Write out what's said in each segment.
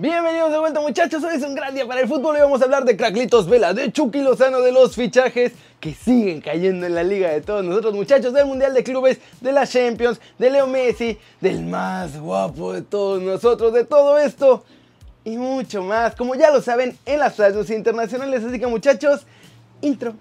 Bienvenidos de vuelta muchachos, hoy es un gran día para el fútbol. Y vamos a hablar de Craclitos Vela, de Chucky Lozano, de los fichajes que siguen cayendo en la liga de todos nosotros muchachos, del Mundial de Clubes, de la Champions, de Leo Messi, del más guapo de todos nosotros, de todo esto y mucho más, como ya lo saben, en las radios internacionales, así que muchachos, intro.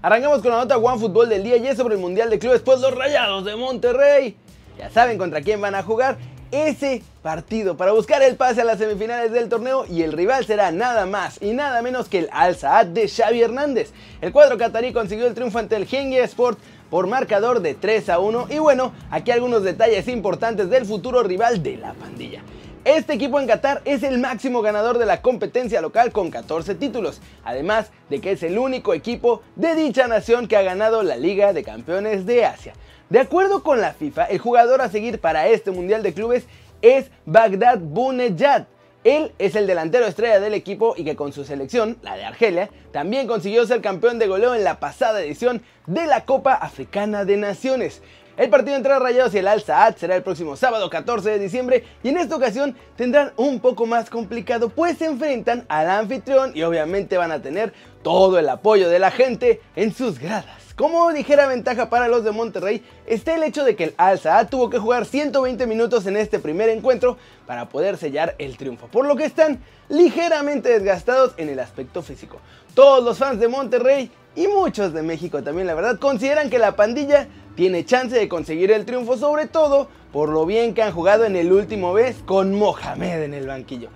Arrancamos con la nota One Fútbol del día y es sobre el Mundial de Clubes, pues los Rayados de Monterrey. Ya saben contra quién van a jugar ese partido para buscar el pase a las semifinales del torneo y el rival será nada más y nada menos que el Al Saad de Xavi Hernández. El cuadro catarí consiguió el triunfo ante el Genghia Sport por marcador de 3 a 1 y bueno, aquí algunos detalles importantes del futuro rival de la pandilla. Este equipo en Qatar es el máximo ganador de la competencia local con 14 títulos, además de que es el único equipo de dicha nación que ha ganado la Liga de Campeones de Asia. De acuerdo con la FIFA, el jugador a seguir para este Mundial de Clubes es Bagdad Bounedjah. Él es el delantero estrella del equipo y que con su selección, la de Argelia, también consiguió ser campeón de goleo en la pasada edición de la Copa Africana de Naciones. El partido entre Rayados y el Al Saad será el próximo sábado 14 de diciembre y en esta ocasión tendrán un poco más complicado pues se enfrentan al anfitrión y obviamente van a tener todo el apoyo de la gente en sus gradas. Como ligera ventaja para los de Monterrey está el hecho de que el Al tuvo que jugar 120 minutos en este primer encuentro para poder sellar el triunfo, por lo que están ligeramente desgastados en el aspecto físico. Todos los fans de Monterrey y muchos de México también la verdad consideran que la pandilla tiene chance de conseguir el triunfo, sobre todo por lo bien que han jugado en el último vez con Mohamed en el banquillo.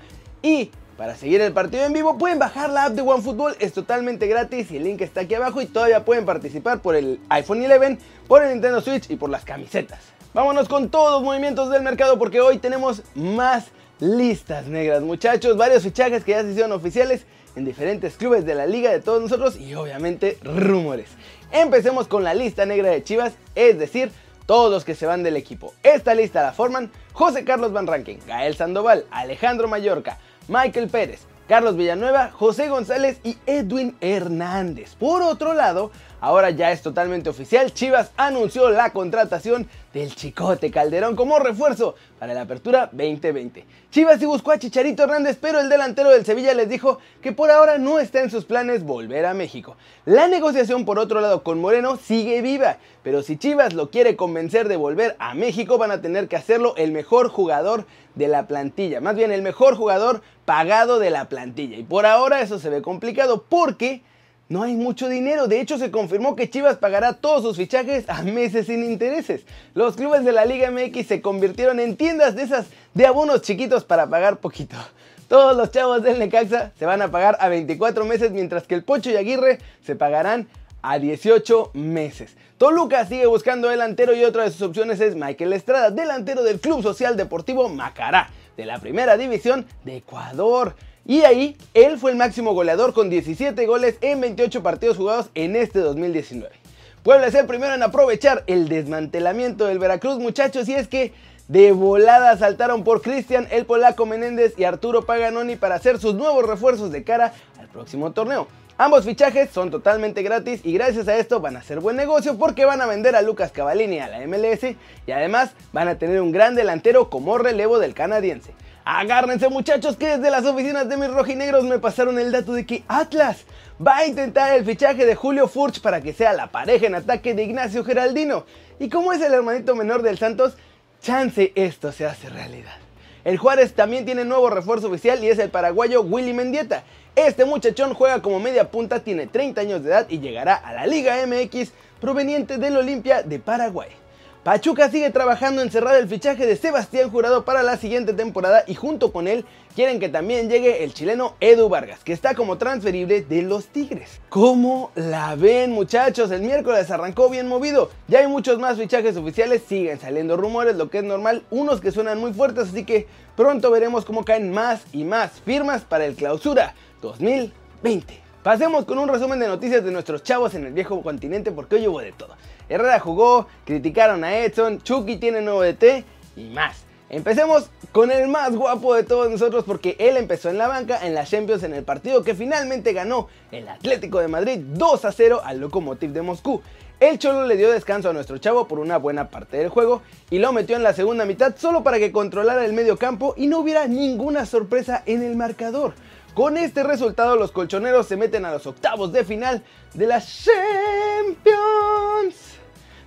Y para seguir el partido en vivo pueden bajar la app de OneFootball, es totalmente gratis y el link está aquí abajo y todavía pueden participar por el iPhone 11, por el Nintendo Switch y por las camisetas. Vámonos con todos los movimientos del mercado porque hoy tenemos más listas negras muchachos, varios fichajes que ya se hicieron oficiales en diferentes clubes de la liga de todos nosotros y obviamente rumores. Empecemos con la lista negra de Chivas, es decir, todos los que se van del equipo. Esta lista la forman José Carlos Van Ranken, Gael Sandoval, Alejandro Mallorca, Michael Pérez, Carlos Villanueva, José González y Edwin Hernández. Por otro lado, ahora ya es totalmente oficial, Chivas anunció la contratación del Chicote Calderón como refuerzo para la apertura 2020. Chivas sí buscó a Chicharito Hernández, pero el delantero del Sevilla les dijo que por ahora no está en sus planes volver a México. La negociación por otro lado con Moreno sigue viva, pero si Chivas lo quiere convencer de volver a México van a tener que hacerlo el mejor jugador de la plantilla, más bien el mejor jugador pagado de la plantilla. Y por ahora eso se ve complicado porque no hay mucho dinero. De hecho, se confirmó que Chivas pagará todos sus fichajes a meses sin intereses. Los clubes de la Liga MX se convirtieron en tiendas de esas de abonos chiquitos para pagar poquito. Todos los chavos del Necaxa se van a pagar a 24 meses, mientras que el Pocho y Aguirre se pagarán a 18 meses. Toluca sigue buscando delantero y otra de sus opciones es Michael Estrada, delantero del Club Social Deportivo Macará, de la Primera División de Ecuador. Y ahí, él fue el máximo goleador con 17 goles en 28 partidos jugados en este 2019. Puebla es el primero en aprovechar el desmantelamiento del Veracruz, muchachos, y es que de volada saltaron por Cristian, el polaco Menéndez y Arturo Paganoni para hacer sus nuevos refuerzos de cara al próximo torneo. Ambos fichajes son totalmente gratis y gracias a esto van a ser buen negocio porque van a vender a Lucas Cavallini a la MLS y además van a tener un gran delantero como relevo del canadiense. Agárrense muchachos que desde las oficinas de mis rojinegros me pasaron el dato de que Atlas va a intentar el fichaje de Julio Furch para que sea la pareja en ataque de Ignacio Geraldino. Y como es el hermanito menor del Santos, chance esto se hace realidad. El Juárez también tiene nuevo refuerzo oficial y es el paraguayo Willy Mendieta. Este muchachón juega como media punta, tiene 30 años de edad y llegará a la Liga MX proveniente del Olimpia de Paraguay. Pachuca sigue trabajando en cerrar el fichaje de Sebastián Jurado para la siguiente temporada y junto con él quieren que también llegue el chileno Edu Vargas, que está como transferible de los Tigres. ¿Cómo la ven muchachos? El miércoles arrancó bien movido. Ya hay muchos más fichajes oficiales, siguen saliendo rumores, lo que es normal, unos que suenan muy fuertes, así que pronto veremos cómo caen más y más firmas para el clausura 2020. Pasemos con un resumen de noticias de nuestros chavos en el viejo continente porque hoy hubo de todo. Herrera jugó, criticaron a Edson, Chucky tiene nuevo DT y más. Empecemos con el más guapo de todos nosotros porque él empezó en la banca en la Champions en el partido que finalmente ganó el Atlético de Madrid 2 a 0 al Lokomotiv de Moscú. el Cholo le dio descanso a nuestro chavo por una buena parte del juego y lo metió en la segunda mitad solo para que controlara el medio campo y no hubiera ninguna sorpresa en el marcador. Con este resultado los colchoneros se meten a los octavos de final de la Champions.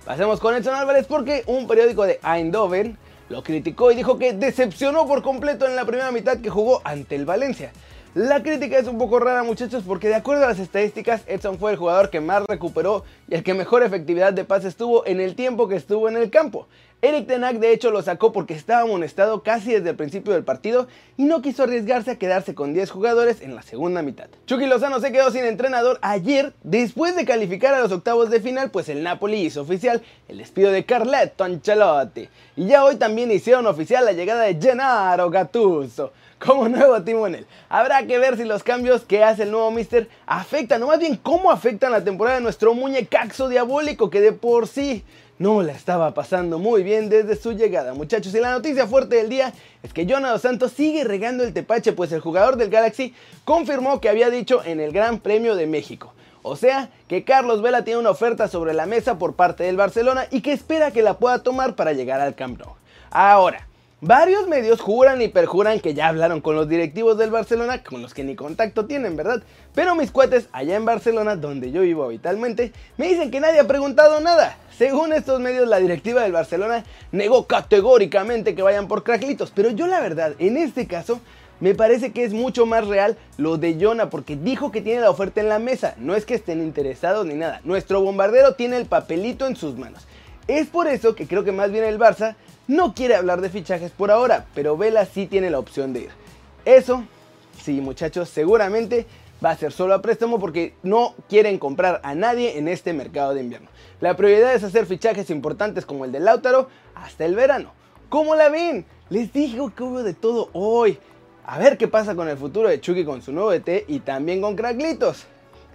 Pasemos con Edson Álvarez porque un periódico de Eindhoven lo criticó y dijo que decepcionó por completo en la primera mitad que jugó ante el Valencia. La crítica es un poco rara muchachos porque de acuerdo a las estadísticas Edson fue el jugador que más recuperó y el que mejor efectividad de pases tuvo en el tiempo que estuvo en el campo. Eric Tenac de hecho lo sacó porque estaba amonestado casi desde el principio del partido y no quiso arriesgarse a quedarse con 10 jugadores en la segunda mitad. Chucky Lozano se quedó sin entrenador ayer después de calificar a los octavos de final pues el Napoli hizo oficial el despido de Carletto Ancelotti y ya hoy también hicieron oficial la llegada de Gennaro Gattuso como nuevo timonel. Habrá que ver si los cambios que hace el nuevo Mister afectan, o más bien cómo afectan la temporada de nuestro muñecaxo diabólico que de por sí no la estaba pasando muy bien desde su llegada, muchachos. Y la noticia fuerte del día es que Jonathan Santos sigue regando el tepache, pues el jugador del Galaxy confirmó que había dicho en el Gran Premio de México. O sea, que Carlos Vela tiene una oferta sobre la mesa por parte del Barcelona y que espera que la pueda tomar para llegar al Camp Nou. Ahora, Varios medios juran y perjuran que ya hablaron con los directivos del Barcelona, con los que ni contacto tienen, ¿verdad? Pero mis cuates allá en Barcelona, donde yo vivo habitualmente, me dicen que nadie ha preguntado nada. Según estos medios, la directiva del Barcelona negó categóricamente que vayan por Cracklitos, pero yo la verdad, en este caso, me parece que es mucho más real lo de Jonah porque dijo que tiene la oferta en la mesa. No es que estén interesados ni nada. Nuestro bombardero tiene el papelito en sus manos. Es por eso que creo que más bien el Barça no quiere hablar de fichajes por ahora, pero Vela sí tiene la opción de ir. Eso, sí muchachos, seguramente va a ser solo a préstamo porque no quieren comprar a nadie en este mercado de invierno. La prioridad es hacer fichajes importantes como el de Lautaro hasta el verano. ¿Cómo la ven? Les dije que hubo de todo hoy. A ver qué pasa con el futuro de Chucky con su nuevo ET y también con Cracklitos.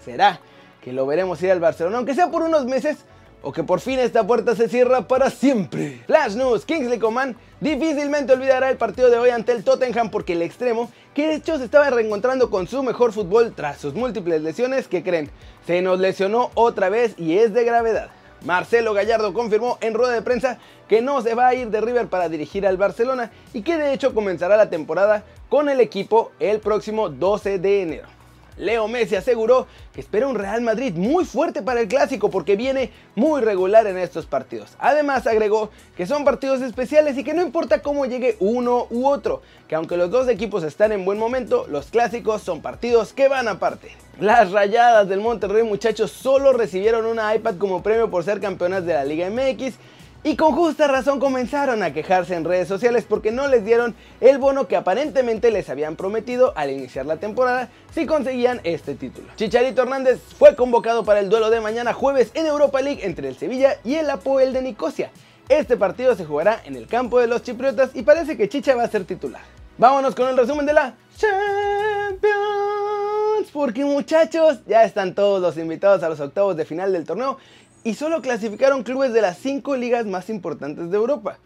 Será que lo veremos ir al Barcelona, aunque sea por unos meses, o que por fin esta puerta se cierra para siempre. Flash News, Kingsley Coman difícilmente olvidará el partido de hoy ante el Tottenham porque el extremo, que de hecho se estaba reencontrando con su mejor fútbol tras sus múltiples lesiones, que creen, se nos lesionó otra vez y es de gravedad. Marcelo Gallardo confirmó en rueda de prensa que no se va a ir de River para dirigir al Barcelona y que de hecho comenzará la temporada con el equipo el próximo 12 de enero. Leo Messi aseguró que espera un Real Madrid muy fuerte para el clásico porque viene muy regular en estos partidos. Además agregó que son partidos especiales y que no importa cómo llegue uno u otro, que aunque los dos equipos están en buen momento, los clásicos son partidos que van aparte. Las rayadas del Monterrey muchachos solo recibieron una iPad como premio por ser campeonas de la Liga MX y con justa razón comenzaron a quejarse en redes sociales porque no les dieron el bono que aparentemente les habían prometido al iniciar la temporada si conseguían este título. Chicharito Hernández fue convocado para el duelo de mañana jueves en Europa League entre el Sevilla y el Apoel de Nicosia. Este partido se jugará en el campo de los chipriotas y parece que Chicha va a ser titular. Vámonos con el resumen de la Champions, porque muchachos, ya están todos los invitados a los octavos de final del torneo y solo clasificaron clubes de las cinco ligas más importantes de Europa.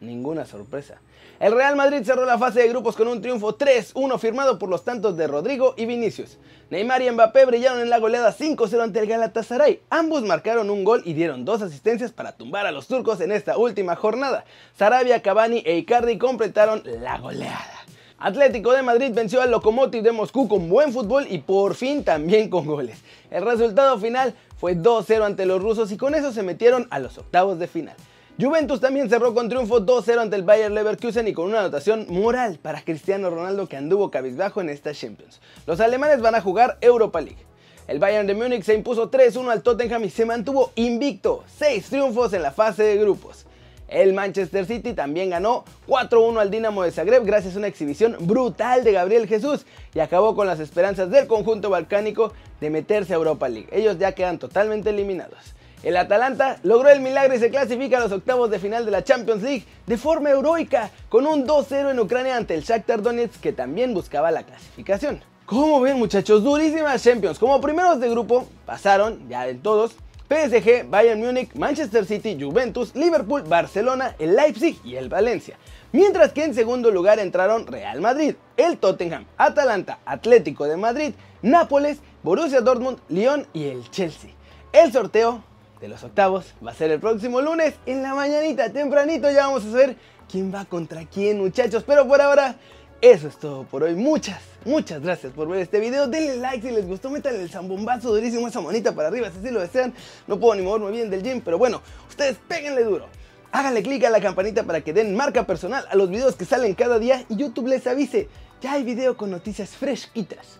Ninguna sorpresa. El Real Madrid cerró la fase de grupos con un triunfo 3-1 firmado por los tantos de Rodrigo y Vinicius. Neymar y Mbappé brillaron en la goleada 5-0 ante el Galatasaray. Ambos marcaron un gol y dieron dos asistencias para tumbar a los turcos en esta última jornada. Sarabia, Cavani e Icardi completaron la goleada. Atlético de Madrid venció al Lokomotiv de Moscú con buen fútbol y por fin también con goles. El resultado final fue 2-0 ante los rusos y con eso se metieron a los octavos de final. Juventus también cerró con triunfo 2-0 ante el Bayer Leverkusen y con una anotación moral para Cristiano Ronaldo que anduvo cabizbajo en esta Champions. Los alemanes van a jugar Europa League. El Bayern de Múnich se impuso 3-1 al Tottenham y se mantuvo invicto, 6 triunfos en la fase de grupos. El Manchester City también ganó 4-1 al Dinamo de Zagreb gracias a una exhibición brutal de Gabriel Jesús y acabó con las esperanzas del conjunto balcánico de meterse a Europa League. Ellos ya quedan totalmente eliminados. El Atalanta logró el milagro y se clasifica a los octavos de final de la Champions League de forma heroica con un 2-0 en Ucrania ante el Shakhtar Donetsk que también buscaba la clasificación. Como ven muchachos, durísimas Champions. Como primeros de grupo pasaron ya en todos PSG, Bayern Múnich, Manchester City, Juventus, Liverpool, Barcelona, el Leipzig y el Valencia. Mientras que en segundo lugar entraron Real Madrid, el Tottenham, Atalanta, Atlético de Madrid, Nápoles, Borussia Dortmund, Lyon y el Chelsea. El sorteo de los octavos va a ser el próximo lunes en la mañanita, tempranito. Ya vamos a saber quién va contra quién, muchachos. Pero por ahora, eso es todo por hoy. Muchas, muchas gracias por ver este video. Denle like si les gustó, métanle el zambombazo durísimo, esa manita para arriba si así lo desean. No puedo ni moverme bien del gym, pero bueno, ustedes péguenle duro. Háganle clic a la campanita para que den marca personal a los videos que salen cada día y YouTube les avise. Ya hay video con noticias fresquitas.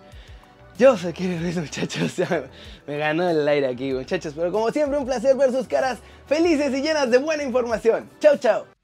Yo Kevin Ruiz, muchachos. Me ganó el aire aquí, muchachos. Pero como siempre, un placer ver sus caras felices y llenas de buena información. Chao, chao.